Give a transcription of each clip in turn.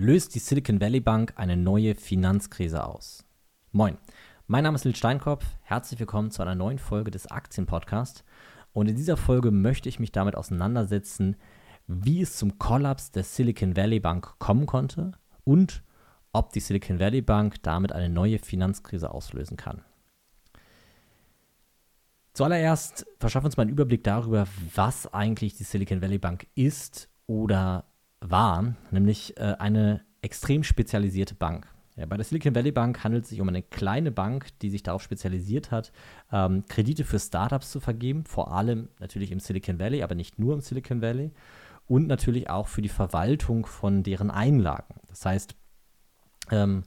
löst die Silicon Valley Bank eine neue Finanzkrise aus. Moin, mein Name ist Lil Steinkopf. Herzlich willkommen zu einer neuen Folge des Aktienpodcasts. Und in dieser Folge möchte ich mich damit auseinandersetzen, wie es zum Kollaps der Silicon Valley Bank kommen konnte und ob die Silicon Valley Bank damit eine neue Finanzkrise auslösen kann. Zuallererst verschaffen wir uns mal einen Überblick darüber, was eigentlich die Silicon Valley Bank ist oder war, nämlich äh, eine extrem spezialisierte Bank. Ja, bei der Silicon Valley Bank handelt es sich um eine kleine Bank, die sich darauf spezialisiert hat, ähm, Kredite für Startups zu vergeben, vor allem natürlich im Silicon Valley, aber nicht nur im Silicon Valley und natürlich auch für die Verwaltung von deren Einlagen. Das heißt, ähm,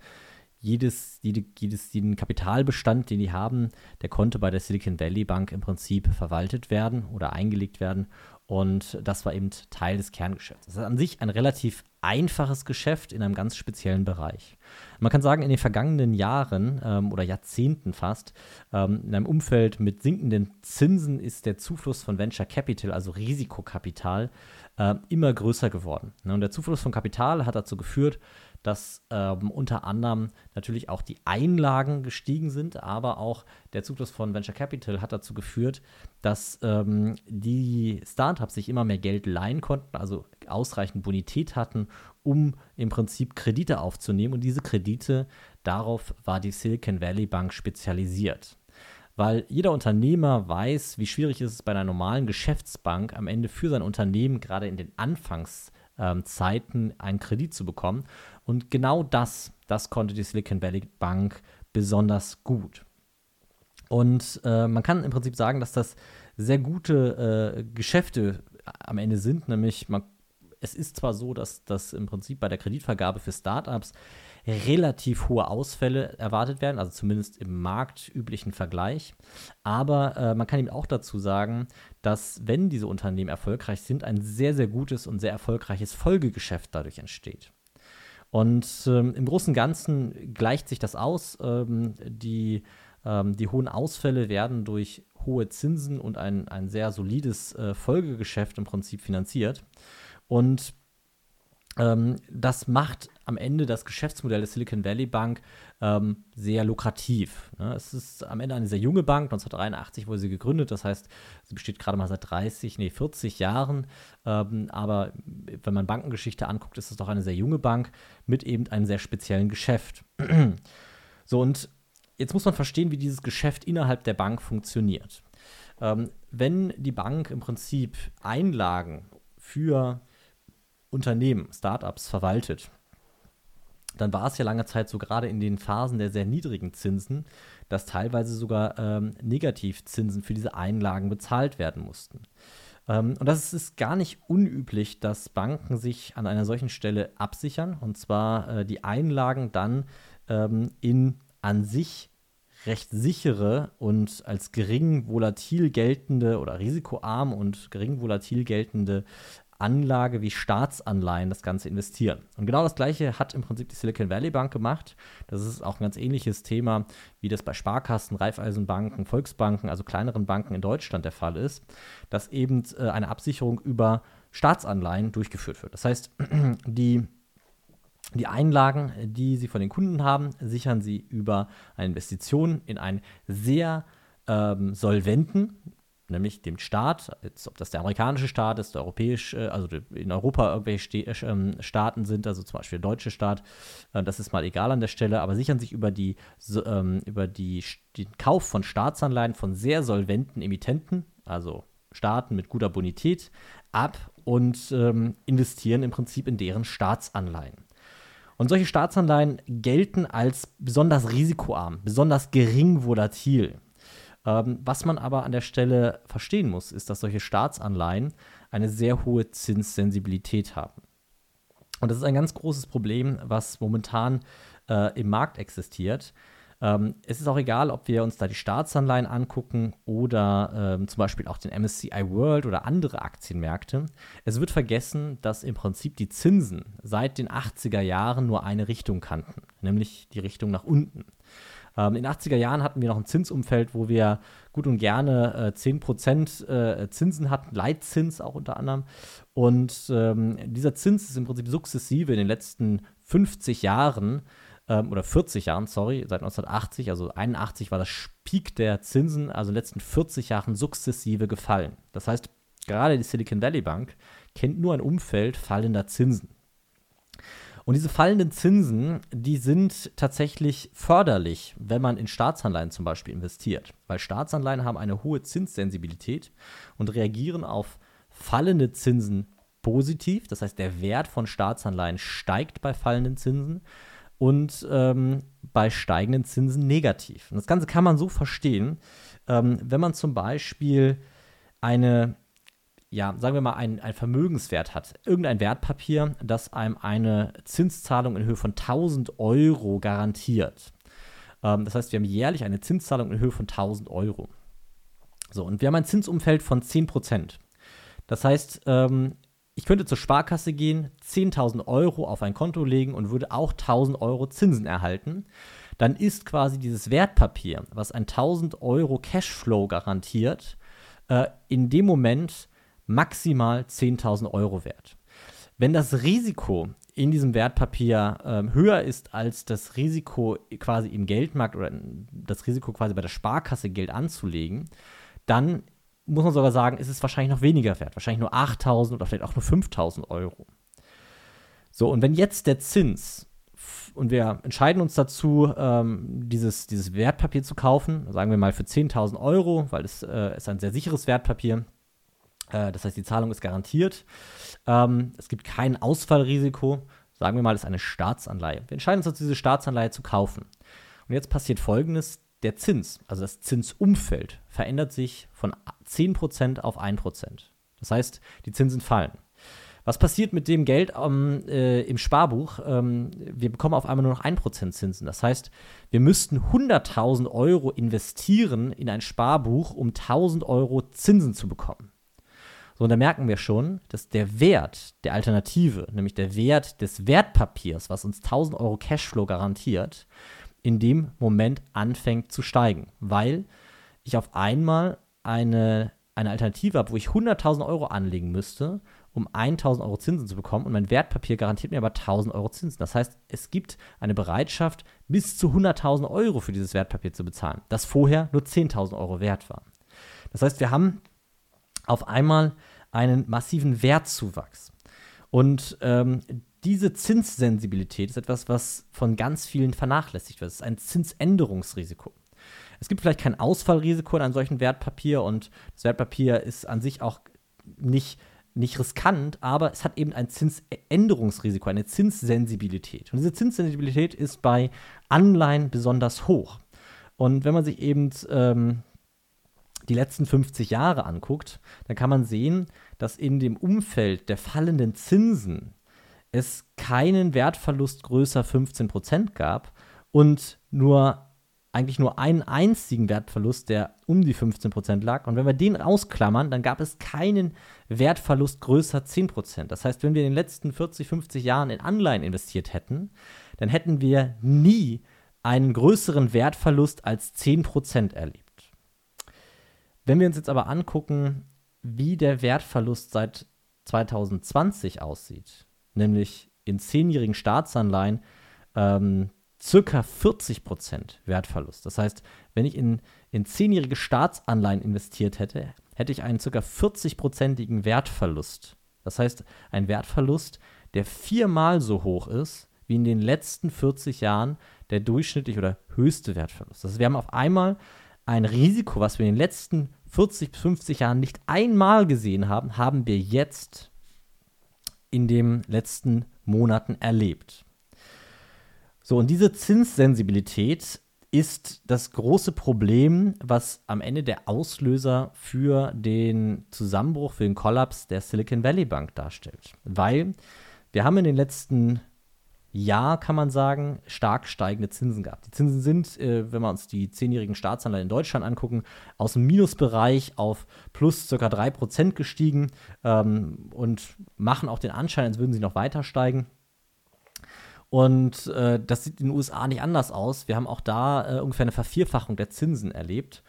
jedes, jede, jedes, jeden Kapitalbestand, den die haben, der konnte bei der Silicon Valley Bank im Prinzip verwaltet werden oder eingelegt werden und das war eben Teil des Kerngeschäfts. Das ist an sich ein relativ einfaches Geschäft in einem ganz speziellen Bereich. Man kann sagen, in den vergangenen Jahren ähm, oder Jahrzehnten fast, ähm, in einem Umfeld mit sinkenden Zinsen ist der Zufluss von Venture Capital, also Risikokapital, äh, immer größer geworden. Und der Zufluss von Kapital hat dazu geführt, dass ähm, unter anderem natürlich auch die Einlagen gestiegen sind, aber auch der Zufluss von Venture Capital hat dazu geführt, dass ähm, die Startups sich immer mehr Geld leihen konnten, also ausreichend Bonität hatten, um im Prinzip Kredite aufzunehmen. Und diese Kredite, darauf war die Silicon Valley Bank spezialisiert weil jeder Unternehmer weiß, wie schwierig es ist bei einer normalen Geschäftsbank am Ende für sein Unternehmen gerade in den Anfangszeiten ähm, einen Kredit zu bekommen. Und genau das, das konnte die Silicon Valley Bank besonders gut. Und äh, man kann im Prinzip sagen, dass das sehr gute äh, Geschäfte am Ende sind, nämlich man, es ist zwar so, dass das im Prinzip bei der Kreditvergabe für Startups relativ hohe Ausfälle erwartet werden, also zumindest im marktüblichen Vergleich. Aber äh, man kann ihm auch dazu sagen, dass, wenn diese Unternehmen erfolgreich sind, ein sehr, sehr gutes und sehr erfolgreiches Folgegeschäft dadurch entsteht. Und ähm, im Großen und Ganzen gleicht sich das aus. Ähm, die, ähm, die hohen Ausfälle werden durch hohe Zinsen und ein, ein sehr solides äh, Folgegeschäft im Prinzip finanziert. Und ähm, das macht am Ende das Geschäftsmodell der Silicon Valley Bank ähm, sehr lukrativ. Ne? Es ist am Ende eine sehr junge Bank, 1983 wurde sie gegründet, das heißt, sie besteht gerade mal seit 30, nee, 40 Jahren. Ähm, aber wenn man Bankengeschichte anguckt, ist es doch eine sehr junge Bank mit eben einem sehr speziellen Geschäft. so, und jetzt muss man verstehen, wie dieses Geschäft innerhalb der Bank funktioniert. Ähm, wenn die Bank im Prinzip Einlagen für Unternehmen, Startups verwaltet, dann war es ja lange Zeit so, gerade in den Phasen der sehr niedrigen Zinsen, dass teilweise sogar ähm, Negativzinsen für diese Einlagen bezahlt werden mussten. Ähm, und das ist gar nicht unüblich, dass Banken sich an einer solchen Stelle absichern und zwar äh, die Einlagen dann ähm, in an sich recht sichere und als gering volatil geltende oder risikoarm und gering volatil geltende Anlage wie Staatsanleihen das Ganze investieren. Und genau das Gleiche hat im Prinzip die Silicon Valley Bank gemacht. Das ist auch ein ganz ähnliches Thema, wie das bei Sparkassen, Raiffeisenbanken, Volksbanken, also kleineren Banken in Deutschland der Fall ist, dass eben äh, eine Absicherung über Staatsanleihen durchgeführt wird. Das heißt, die die Einlagen, die Sie von den Kunden haben, sichern Sie über eine Investition in einen sehr ähm, solventen, nämlich dem Staat, jetzt, ob das der amerikanische Staat ist, der europäische, also in Europa irgendwelche äh, Staaten sind, also zum Beispiel der deutsche Staat, äh, das ist mal egal an der Stelle, aber sichern sich über, die, ähm, über die, den Kauf von Staatsanleihen von sehr solventen Emittenten, also Staaten mit guter Bonität, ab und ähm, investieren im Prinzip in deren Staatsanleihen. Und solche Staatsanleihen gelten als besonders risikoarm, besonders gering volatil. Ähm, was man aber an der Stelle verstehen muss, ist, dass solche Staatsanleihen eine sehr hohe Zinssensibilität haben. Und das ist ein ganz großes Problem, was momentan äh, im Markt existiert. Ähm, es ist auch egal, ob wir uns da die Staatsanleihen angucken oder ähm, zum Beispiel auch den MSCI World oder andere Aktienmärkte. Es wird vergessen, dass im Prinzip die Zinsen seit den 80er Jahren nur eine Richtung kannten, nämlich die Richtung nach unten. Ähm, in den 80er Jahren hatten wir noch ein Zinsumfeld, wo wir gut und gerne äh, 10% äh, Zinsen hatten, Leitzins auch unter anderem. Und ähm, dieser Zins ist im Prinzip sukzessive in den letzten 50 Jahren ähm, oder 40 Jahren, sorry, seit 1980, also 81 war das Peak der Zinsen, also in den letzten 40 Jahren sukzessive gefallen. Das heißt, gerade die Silicon Valley Bank kennt nur ein Umfeld fallender Zinsen. Und diese fallenden Zinsen, die sind tatsächlich förderlich, wenn man in Staatsanleihen zum Beispiel investiert. Weil Staatsanleihen haben eine hohe Zinssensibilität und reagieren auf fallende Zinsen positiv. Das heißt, der Wert von Staatsanleihen steigt bei fallenden Zinsen und ähm, bei steigenden Zinsen negativ. Und das Ganze kann man so verstehen, ähm, wenn man zum Beispiel eine ja, sagen wir mal, ein, ein Vermögenswert hat, irgendein Wertpapier, das einem eine Zinszahlung in Höhe von 1000 Euro garantiert. Ähm, das heißt, wir haben jährlich eine Zinszahlung in Höhe von 1000 Euro. So, und wir haben ein Zinsumfeld von 10%. Das heißt, ähm, ich könnte zur Sparkasse gehen, 10.000 Euro auf ein Konto legen und würde auch 1.000 Euro Zinsen erhalten. Dann ist quasi dieses Wertpapier, was ein 1.000 Euro Cashflow garantiert, äh, in dem Moment maximal 10.000 Euro wert. Wenn das Risiko in diesem Wertpapier ähm, höher ist als das Risiko quasi im Geldmarkt oder das Risiko quasi bei der Sparkasse Geld anzulegen, dann muss man sogar sagen, ist es wahrscheinlich noch weniger wert. Wahrscheinlich nur 8.000 oder vielleicht auch nur 5.000 Euro. So, und wenn jetzt der Zins, und wir entscheiden uns dazu, ähm, dieses, dieses Wertpapier zu kaufen, sagen wir mal für 10.000 Euro, weil es äh, ist ein sehr sicheres Wertpapier, äh, das heißt, die Zahlung ist garantiert. Ähm, es gibt kein Ausfallrisiko. Sagen wir mal, es ist eine Staatsanleihe. Wir entscheiden uns dazu, diese Staatsanleihe zu kaufen. Und jetzt passiert Folgendes. Der Zins, also das Zinsumfeld, verändert sich von 10% auf 1%. Das heißt, die Zinsen fallen. Was passiert mit dem Geld ähm, äh, im Sparbuch? Ähm, wir bekommen auf einmal nur noch 1% Zinsen. Das heißt, wir müssten 100.000 Euro investieren in ein Sparbuch, um 1.000 Euro Zinsen zu bekommen. So, und da merken wir schon, dass der Wert der Alternative, nämlich der Wert des Wertpapiers, was uns 1000 Euro Cashflow garantiert, in dem Moment anfängt zu steigen, weil ich auf einmal eine, eine Alternative habe, wo ich 100.000 Euro anlegen müsste, um 1.000 Euro Zinsen zu bekommen und mein Wertpapier garantiert mir aber 1.000 Euro Zinsen. Das heißt, es gibt eine Bereitschaft, bis zu 100.000 Euro für dieses Wertpapier zu bezahlen, das vorher nur 10.000 Euro wert war. Das heißt, wir haben auf einmal einen massiven Wertzuwachs. Und ähm, diese Zinssensibilität ist etwas, was von ganz vielen vernachlässigt wird. Es ist ein Zinsänderungsrisiko. Es gibt vielleicht kein Ausfallrisiko in einem solchen Wertpapier und das Wertpapier ist an sich auch nicht, nicht riskant, aber es hat eben ein Zinsänderungsrisiko, eine Zinssensibilität. Und diese Zinssensibilität ist bei Anleihen besonders hoch. Und wenn man sich eben ähm, die letzten 50 Jahre anguckt, dann kann man sehen, dass in dem Umfeld der fallenden Zinsen es keinen Wertverlust größer 15% gab und nur eigentlich nur einen einzigen Wertverlust, der um die 15% lag. Und wenn wir den ausklammern, dann gab es keinen Wertverlust größer 10%. Das heißt, wenn wir in den letzten 40, 50 Jahren in Anleihen investiert hätten, dann hätten wir nie einen größeren Wertverlust als 10% erlebt. Wenn wir uns jetzt aber angucken, wie der Wertverlust seit 2020 aussieht, nämlich in zehnjährigen Staatsanleihen ähm, circa 40% Wertverlust. Das heißt, wenn ich in, in zehnjährige Staatsanleihen investiert hätte, hätte ich einen circa 40%igen Wertverlust. Das heißt, ein Wertverlust, der viermal so hoch ist wie in den letzten 40 Jahren der durchschnittliche oder höchste Wertverlust. Das heißt, wir haben auf einmal ein Risiko, was wir in den letzten 40 bis 50 Jahren nicht einmal gesehen haben, haben wir jetzt in den letzten Monaten erlebt. So, und diese Zinssensibilität ist das große Problem, was am Ende der Auslöser für den Zusammenbruch, für den Kollaps der Silicon Valley Bank darstellt. Weil wir haben in den letzten ja, kann man sagen, stark steigende Zinsen gab. Die Zinsen sind, äh, wenn wir uns die zehnjährigen Staatsanleihen in Deutschland angucken, aus dem Minusbereich auf plus ca. 3% gestiegen ähm, und machen auch den Anschein, als würden sie noch weiter steigen. Und äh, das sieht in den USA nicht anders aus. Wir haben auch da äh, ungefähr eine Vervierfachung der Zinsen erlebt.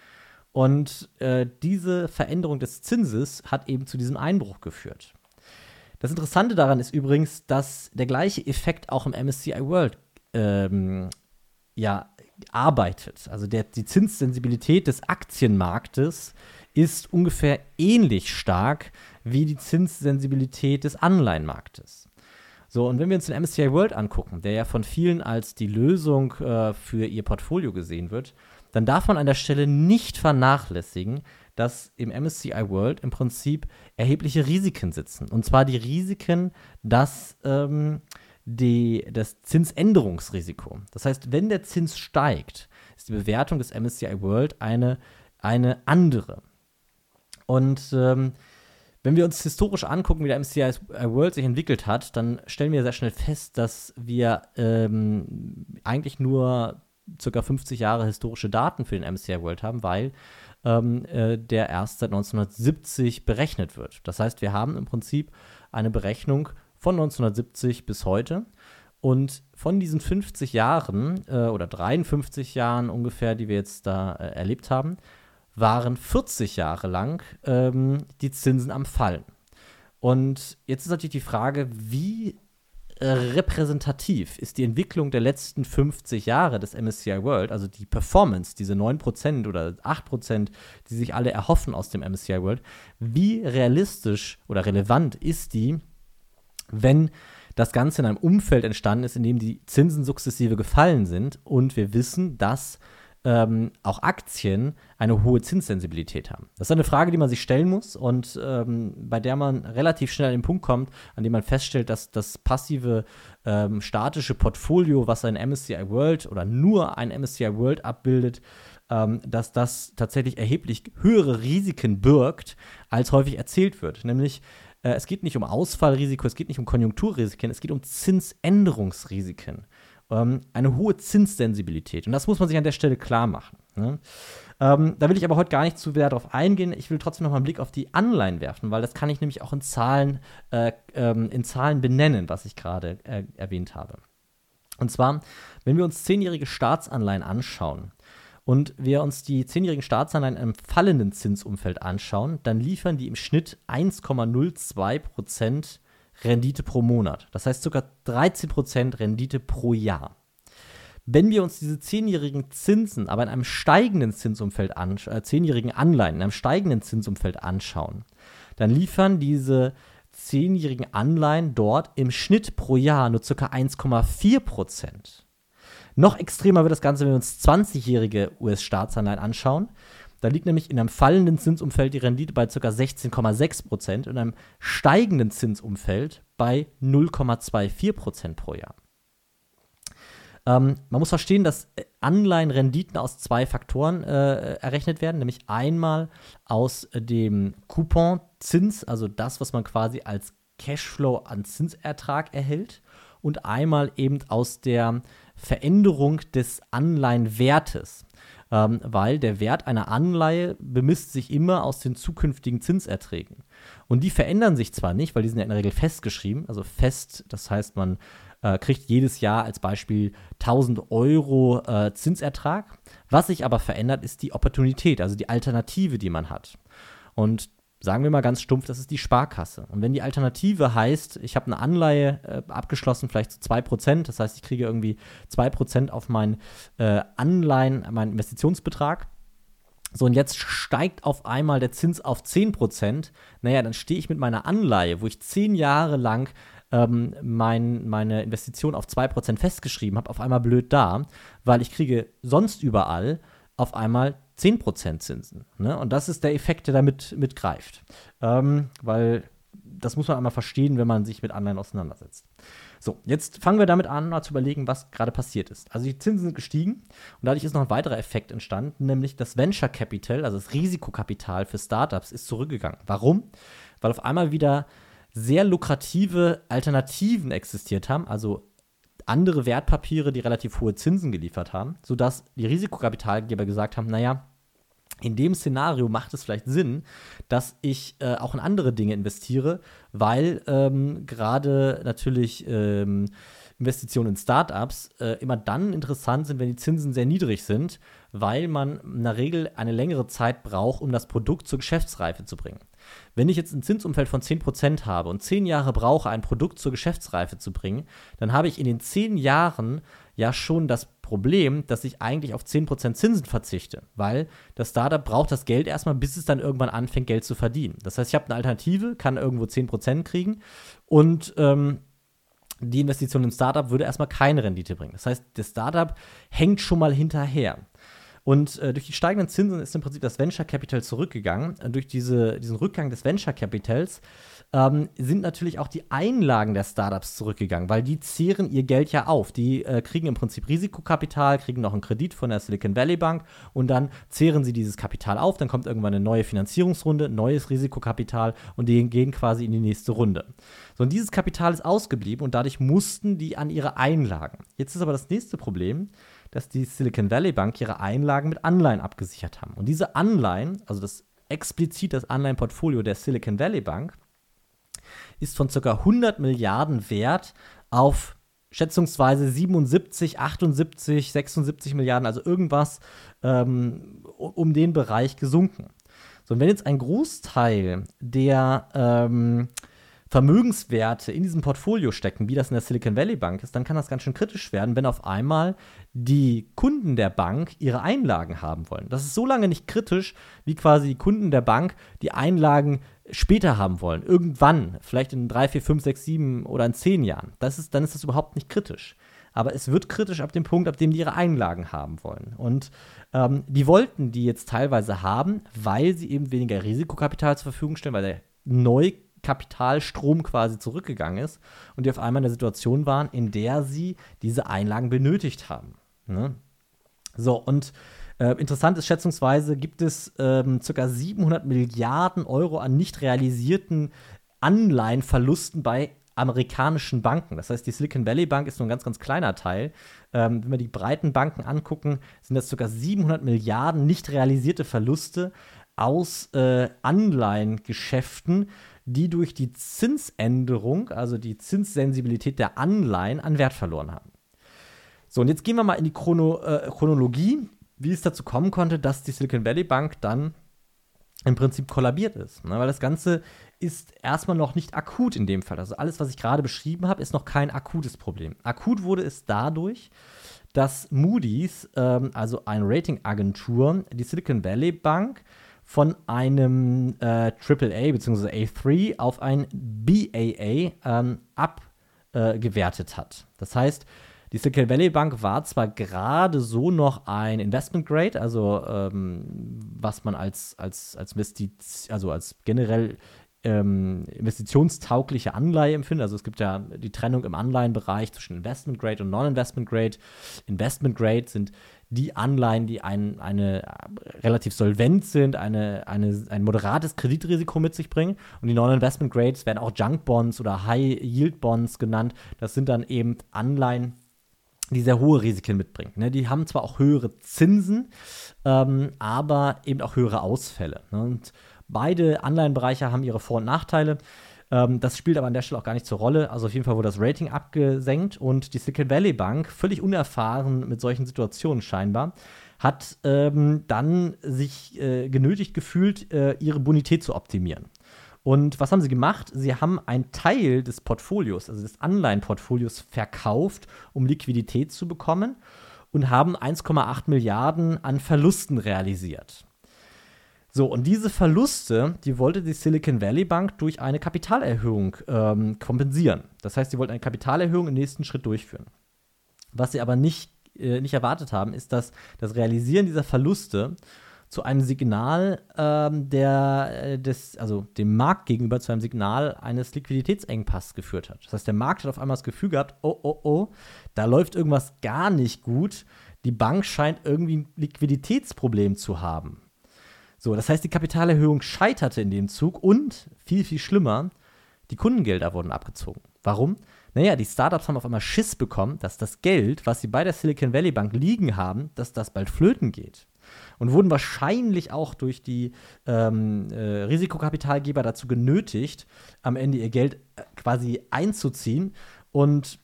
Und äh, diese Veränderung des Zinses hat eben zu diesem Einbruch geführt. Das Interessante daran ist übrigens, dass der gleiche Effekt auch im MSCI World ähm, ja, arbeitet. Also der, die Zinssensibilität des Aktienmarktes ist ungefähr ähnlich stark wie die Zinssensibilität des Anleihenmarktes. So, und wenn wir uns den MSCI World angucken, der ja von vielen als die Lösung äh, für ihr Portfolio gesehen wird, dann darf man an der Stelle nicht vernachlässigen, dass im MSCI World im Prinzip erhebliche Risiken sitzen. Und zwar die Risiken, dass ähm, die, das Zinsänderungsrisiko. Das heißt, wenn der Zins steigt, ist die Bewertung des MSCI World eine, eine andere. Und ähm, wenn wir uns historisch angucken, wie der MSCI World sich entwickelt hat, dann stellen wir sehr schnell fest, dass wir ähm, eigentlich nur ca. 50 Jahre historische Daten für den MSCI World haben, weil ähm, äh, der erst seit 1970 berechnet wird. Das heißt, wir haben im Prinzip eine Berechnung von 1970 bis heute. Und von diesen 50 Jahren äh, oder 53 Jahren ungefähr, die wir jetzt da äh, erlebt haben, waren 40 Jahre lang ähm, die Zinsen am Fallen. Und jetzt ist natürlich die Frage, wie äh, repräsentativ ist die Entwicklung der letzten 50 Jahre des MSCI World, also die Performance, diese 9% oder 8%, die sich alle erhoffen aus dem MSCI World, wie realistisch oder relevant ist die, wenn das Ganze in einem Umfeld entstanden ist, in dem die Zinsen sukzessive gefallen sind und wir wissen, dass ähm, auch Aktien eine hohe Zinssensibilität haben. Das ist eine Frage, die man sich stellen muss und ähm, bei der man relativ schnell an den Punkt kommt, an dem man feststellt, dass das passive ähm, statische Portfolio, was ein MSCI World oder nur ein MSCI World abbildet, ähm, dass das tatsächlich erheblich höhere Risiken birgt, als häufig erzählt wird. Nämlich äh, es geht nicht um Ausfallrisiko, es geht nicht um Konjunkturrisiken, es geht um Zinsänderungsrisiken ähm, eine hohe Zinssensibilität. Und das muss man sich an der Stelle klar machen. Ne? Ähm, da will ich aber heute gar nicht zu sehr darauf eingehen. Ich will trotzdem noch mal einen Blick auf die Anleihen werfen, weil das kann ich nämlich auch in Zahlen, äh, ähm, in Zahlen benennen, was ich gerade äh, erwähnt habe. Und zwar, wenn wir uns zehnjährige Staatsanleihen anschauen und wir uns die zehnjährigen Staatsanleihen im fallenden Zinsumfeld anschauen, dann liefern die im Schnitt 1,02 Prozent Rendite pro Monat. Das heißt sogar 13% Rendite pro Jahr. Wenn wir uns diese zehnjährigen Zinsen aber in einem steigenden Zinsumfeld anschauen, äh, zehnjährigen Anleihen in einem steigenden Zinsumfeld anschauen, dann liefern diese zehnjährigen Anleihen dort im Schnitt pro Jahr nur ca. 1,4% Noch extremer wird das Ganze, wenn wir uns 20-jährige US-Staatsanleihen anschauen. Da liegt nämlich in einem fallenden Zinsumfeld die Rendite bei ca. 16,6 Prozent und in einem steigenden Zinsumfeld bei 0,24 Prozent pro Jahr. Ähm, man muss verstehen, dass Anleihenrenditen aus zwei Faktoren äh, errechnet werden, nämlich einmal aus dem Couponzins, also das, was man quasi als Cashflow an Zinsertrag erhält, und einmal eben aus der Veränderung des Anleihenwertes ähm, weil der Wert einer Anleihe bemisst sich immer aus den zukünftigen Zinserträgen. Und die verändern sich zwar nicht, weil die sind ja in der Regel festgeschrieben, also fest, das heißt, man äh, kriegt jedes Jahr als Beispiel 1000 Euro äh, Zinsertrag. Was sich aber verändert, ist die Opportunität, also die Alternative, die man hat. Und sagen wir mal ganz stumpf, das ist die Sparkasse. Und wenn die Alternative heißt, ich habe eine Anleihe äh, abgeschlossen, vielleicht zu 2%, das heißt, ich kriege irgendwie 2% auf meinen äh, Anleihen, meinen Investitionsbetrag. So, und jetzt steigt auf einmal der Zins auf 10%. Naja, dann stehe ich mit meiner Anleihe, wo ich 10 Jahre lang ähm, mein, meine Investition auf 2% festgeschrieben habe, auf einmal blöd da, weil ich kriege sonst überall auf einmal 10% Zinsen. Ne? Und das ist der Effekt, der damit mitgreift. Ähm, weil das muss man einmal verstehen, wenn man sich mit Anleihen auseinandersetzt. So, jetzt fangen wir damit an, mal zu überlegen, was gerade passiert ist. Also die Zinsen sind gestiegen und dadurch ist noch ein weiterer Effekt entstanden, nämlich das Venture Capital, also das Risikokapital für Startups, ist zurückgegangen. Warum? Weil auf einmal wieder sehr lukrative Alternativen existiert haben, also andere Wertpapiere, die relativ hohe Zinsen geliefert haben, sodass die Risikokapitalgeber gesagt haben, naja, in dem Szenario macht es vielleicht Sinn, dass ich äh, auch in andere Dinge investiere, weil ähm, gerade natürlich ähm, Investitionen in Startups äh, immer dann interessant sind, wenn die Zinsen sehr niedrig sind, weil man in der Regel eine längere Zeit braucht, um das Produkt zur Geschäftsreife zu bringen. Wenn ich jetzt ein Zinsumfeld von 10% habe und 10 Jahre brauche, ein Produkt zur Geschäftsreife zu bringen, dann habe ich in den 10 Jahren ja schon das Problem, dass ich eigentlich auf 10% Zinsen verzichte, weil das Startup braucht das Geld erstmal, bis es dann irgendwann anfängt, Geld zu verdienen. Das heißt, ich habe eine Alternative, kann irgendwo 10% kriegen und ähm, die Investition im Startup würde erstmal keine Rendite bringen. Das heißt, das Startup hängt schon mal hinterher. Und äh, durch die steigenden Zinsen ist im Prinzip das Venture Capital zurückgegangen. Und durch diese, diesen Rückgang des Venture Capitals ähm, sind natürlich auch die Einlagen der Startups zurückgegangen, weil die zehren ihr Geld ja auf. Die äh, kriegen im Prinzip Risikokapital, kriegen noch einen Kredit von der Silicon Valley Bank und dann zehren sie dieses Kapital auf. Dann kommt irgendwann eine neue Finanzierungsrunde, neues Risikokapital und die gehen quasi in die nächste Runde. So, und dieses Kapital ist ausgeblieben und dadurch mussten die an ihre Einlagen. Jetzt ist aber das nächste Problem dass die Silicon Valley Bank ihre Einlagen mit Anleihen abgesichert haben. Und diese Anleihen, also das explizit das Anleihenportfolio der Silicon Valley Bank, ist von ca. 100 Milliarden wert auf schätzungsweise 77, 78, 76 Milliarden, also irgendwas ähm, um den Bereich gesunken. So, und wenn jetzt ein Großteil der ähm, Vermögenswerte in diesem Portfolio stecken, wie das in der Silicon Valley Bank ist, dann kann das ganz schön kritisch werden, wenn auf einmal die Kunden der Bank ihre Einlagen haben wollen. Das ist so lange nicht kritisch, wie quasi die Kunden der Bank die Einlagen später haben wollen. Irgendwann, vielleicht in drei, vier, fünf, sechs, sieben oder in zehn Jahren. Das ist, dann ist das überhaupt nicht kritisch. Aber es wird kritisch ab dem Punkt, ab dem die ihre Einlagen haben wollen. Und ähm, die wollten die jetzt teilweise haben, weil sie eben weniger Risikokapital zur Verfügung stellen, weil der neu Kapitalstrom quasi zurückgegangen ist und die auf einmal in der Situation waren, in der sie diese Einlagen benötigt haben. Ne? So, und äh, interessant ist schätzungsweise gibt es ähm, ca. 700 Milliarden Euro an nicht realisierten Anleihenverlusten bei amerikanischen Banken. Das heißt, die Silicon Valley Bank ist nur ein ganz, ganz kleiner Teil. Ähm, wenn wir die breiten Banken angucken, sind das ca. 700 Milliarden nicht realisierte Verluste aus äh, Anleihengeschäften die durch die Zinsänderung, also die Zinssensibilität der Anleihen, an Wert verloren haben. So, und jetzt gehen wir mal in die Chrono, äh, Chronologie, wie es dazu kommen konnte, dass die Silicon Valley Bank dann im Prinzip kollabiert ist. Ne? Weil das Ganze ist erstmal noch nicht akut in dem Fall. Also alles, was ich gerade beschrieben habe, ist noch kein akutes Problem. Akut wurde es dadurch, dass Moody's, ähm, also eine Ratingagentur, die Silicon Valley Bank von einem äh, AAA bzw. A3 auf ein BAA ähm, abgewertet äh, hat. Das heißt, die Silicon Valley Bank war zwar gerade so noch ein Investment Grade, also ähm, was man als, als, als, also als generell ähm, investitionstaugliche Anleihe empfindet. Also es gibt ja die Trennung im Anleihenbereich zwischen Investment Grade und Non-Investment Grade. Investment Grade sind die Anleihen, die ein, eine relativ solvent sind, eine, eine, ein moderates Kreditrisiko mit sich bringen. Und die Non-Investment Grades werden auch Junk Bonds oder High Yield Bonds genannt. Das sind dann eben Anleihen, die sehr hohe Risiken mitbringen. Ne? Die haben zwar auch höhere Zinsen, ähm, aber eben auch höhere Ausfälle. Ne? Und beide Anleihenbereiche haben ihre Vor- und Nachteile. Ähm, das spielt aber an der Stelle auch gar nicht zur Rolle. Also auf jeden Fall wurde das Rating abgesenkt und die Silicon Valley Bank, völlig unerfahren mit solchen Situationen scheinbar, hat ähm, dann sich äh, genötigt gefühlt, äh, ihre Bonität zu optimieren. Und was haben sie gemacht? Sie haben einen Teil des Portfolios, also des Anleihenportfolios, verkauft, um Liquidität zu bekommen und haben 1,8 Milliarden an Verlusten realisiert. So, und diese Verluste, die wollte die Silicon Valley Bank durch eine Kapitalerhöhung ähm, kompensieren. Das heißt, sie wollten eine Kapitalerhöhung im nächsten Schritt durchführen. Was sie aber nicht, äh, nicht erwartet haben, ist, dass das Realisieren dieser Verluste zu einem Signal ähm, der, äh, des, also dem Markt gegenüber zu einem Signal eines Liquiditätsengpasses geführt hat. Das heißt, der Markt hat auf einmal das Gefühl gehabt, oh, oh, oh, da läuft irgendwas gar nicht gut. Die Bank scheint irgendwie ein Liquiditätsproblem zu haben. So, das heißt, die Kapitalerhöhung scheiterte in dem Zug und viel, viel schlimmer, die Kundengelder wurden abgezogen. Warum? Naja, die Startups haben auf einmal Schiss bekommen, dass das Geld, was sie bei der Silicon Valley Bank liegen haben, dass das bald flöten geht. Und wurden wahrscheinlich auch durch die ähm, äh, Risikokapitalgeber dazu genötigt, am Ende ihr Geld äh, quasi einzuziehen. Und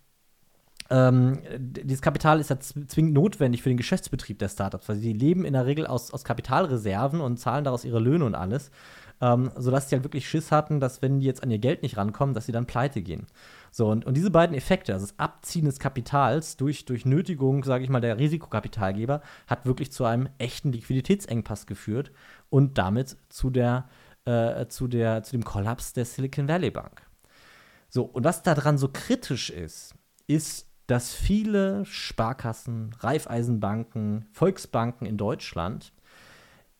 ähm, dieses Kapital ist ja zwingend notwendig für den Geschäftsbetrieb der Startups, weil sie leben in der Regel aus, aus Kapitalreserven und zahlen daraus ihre Löhne und alles, ähm, sodass sie halt wirklich Schiss hatten, dass wenn die jetzt an ihr Geld nicht rankommen, dass sie dann pleite gehen. So, und, und diese beiden Effekte, also das Abziehen des Kapitals durch, durch Nötigung, sage ich mal, der Risikokapitalgeber, hat wirklich zu einem echten Liquiditätsengpass geführt und damit zu, der, äh, zu, der, zu dem Kollaps der Silicon Valley Bank. So, und was daran so kritisch ist, ist, dass viele Sparkassen, Raiffeisenbanken, Volksbanken in Deutschland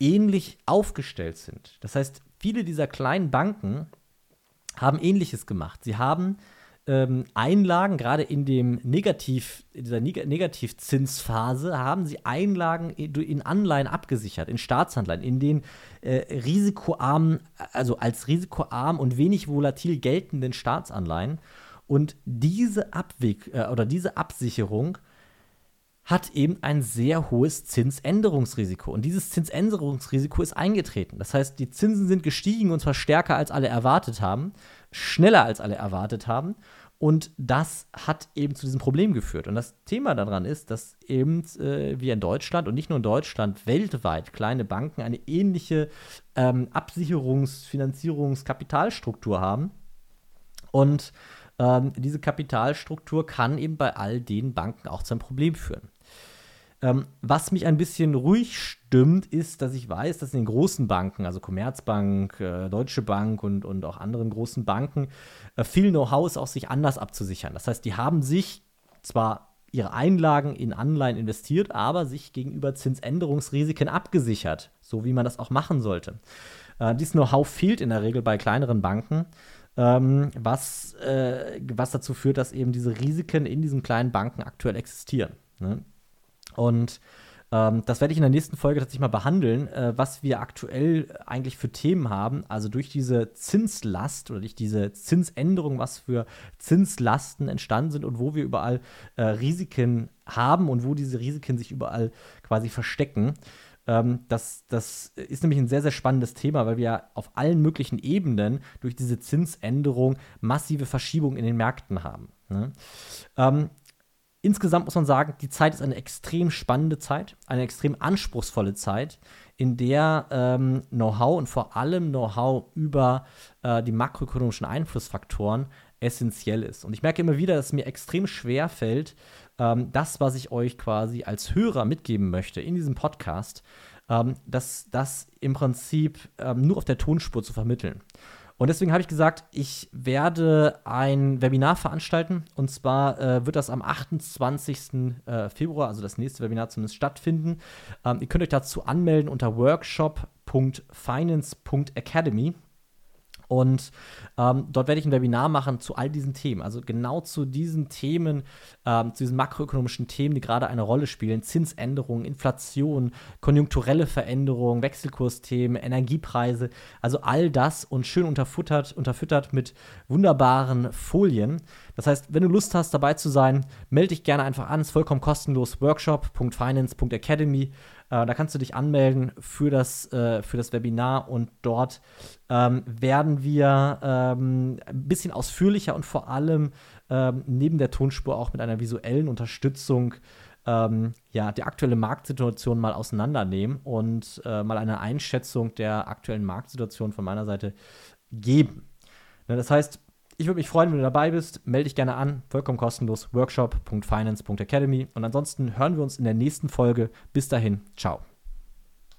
ähnlich aufgestellt sind. Das heißt, viele dieser kleinen Banken haben ähnliches gemacht. Sie haben ähm, Einlagen, gerade in dem Negativ, in dieser Neg Negativzinsphase, haben sie Einlagen in Anleihen abgesichert, in Staatsanleihen, in den äh, risikoarmen, also als risikoarm und wenig volatil geltenden Staatsanleihen. Und diese Abweg äh, oder diese Absicherung hat eben ein sehr hohes Zinsänderungsrisiko. Und dieses Zinsänderungsrisiko ist eingetreten. Das heißt, die Zinsen sind gestiegen und zwar stärker als alle erwartet haben, schneller als alle erwartet haben. Und das hat eben zu diesem Problem geführt. Und das Thema daran ist, dass eben äh, wir in Deutschland und nicht nur in Deutschland, weltweit kleine Banken eine ähnliche ähm, Absicherungs-, Finanzierungs-, Kapitalstruktur haben. Und ähm, diese Kapitalstruktur kann eben bei all den Banken auch zu einem Problem führen. Ähm, was mich ein bisschen ruhig stimmt, ist, dass ich weiß, dass in den großen Banken, also Commerzbank, äh, Deutsche Bank und, und auch anderen großen Banken, äh, viel Know-how ist, auch sich anders abzusichern. Das heißt, die haben sich zwar ihre Einlagen in Anleihen investiert, aber sich gegenüber Zinsänderungsrisiken abgesichert, so wie man das auch machen sollte. Äh, dieses Know-how fehlt in der Regel bei kleineren Banken ähm, was, äh, was dazu führt, dass eben diese Risiken in diesen kleinen Banken aktuell existieren. Ne? Und ähm, das werde ich in der nächsten Folge tatsächlich mal behandeln, äh, was wir aktuell eigentlich für Themen haben. Also durch diese Zinslast oder durch diese Zinsänderung, was für Zinslasten entstanden sind und wo wir überall äh, Risiken haben und wo diese Risiken sich überall quasi verstecken. Ähm, das, das ist nämlich ein sehr, sehr spannendes Thema, weil wir auf allen möglichen Ebenen durch diese Zinsänderung massive Verschiebungen in den Märkten haben. Ne? Ähm, insgesamt muss man sagen, die Zeit ist eine extrem spannende Zeit, eine extrem anspruchsvolle Zeit, in der ähm, Know-how und vor allem Know-how über äh, die makroökonomischen Einflussfaktoren essentiell ist. Und ich merke immer wieder, dass es mir extrem schwer fällt, ähm, das, was ich euch quasi als Hörer mitgeben möchte in diesem Podcast, ähm, das, das im Prinzip ähm, nur auf der Tonspur zu vermitteln. Und deswegen habe ich gesagt, ich werde ein Webinar veranstalten. Und zwar äh, wird das am 28. Äh, Februar, also das nächste Webinar zumindest, stattfinden. Ähm, ihr könnt euch dazu anmelden unter workshop.finance.academy. Und ähm, dort werde ich ein Webinar machen zu all diesen Themen, also genau zu diesen Themen, ähm, zu diesen makroökonomischen Themen, die gerade eine Rolle spielen: Zinsänderungen, Inflation, konjunkturelle Veränderungen, Wechselkursthemen, Energiepreise, also all das und schön unterfuttert, unterfüttert mit wunderbaren Folien. Das heißt, wenn du Lust hast, dabei zu sein, melde dich gerne einfach an. Es ist vollkommen kostenlos. Workshop.finance.academy. Äh, da kannst du dich anmelden für das, äh, für das Webinar und dort ähm, werden wir ähm, ein bisschen ausführlicher und vor allem ähm, neben der Tonspur auch mit einer visuellen Unterstützung ähm, ja, die aktuelle Marktsituation mal auseinandernehmen und äh, mal eine Einschätzung der aktuellen Marktsituation von meiner Seite geben. Ne, das heißt, ich würde mich freuen, wenn du dabei bist. Melde dich gerne an. Vollkommen kostenlos. Workshop.finance.academy. Und ansonsten hören wir uns in der nächsten Folge. Bis dahin. Ciao.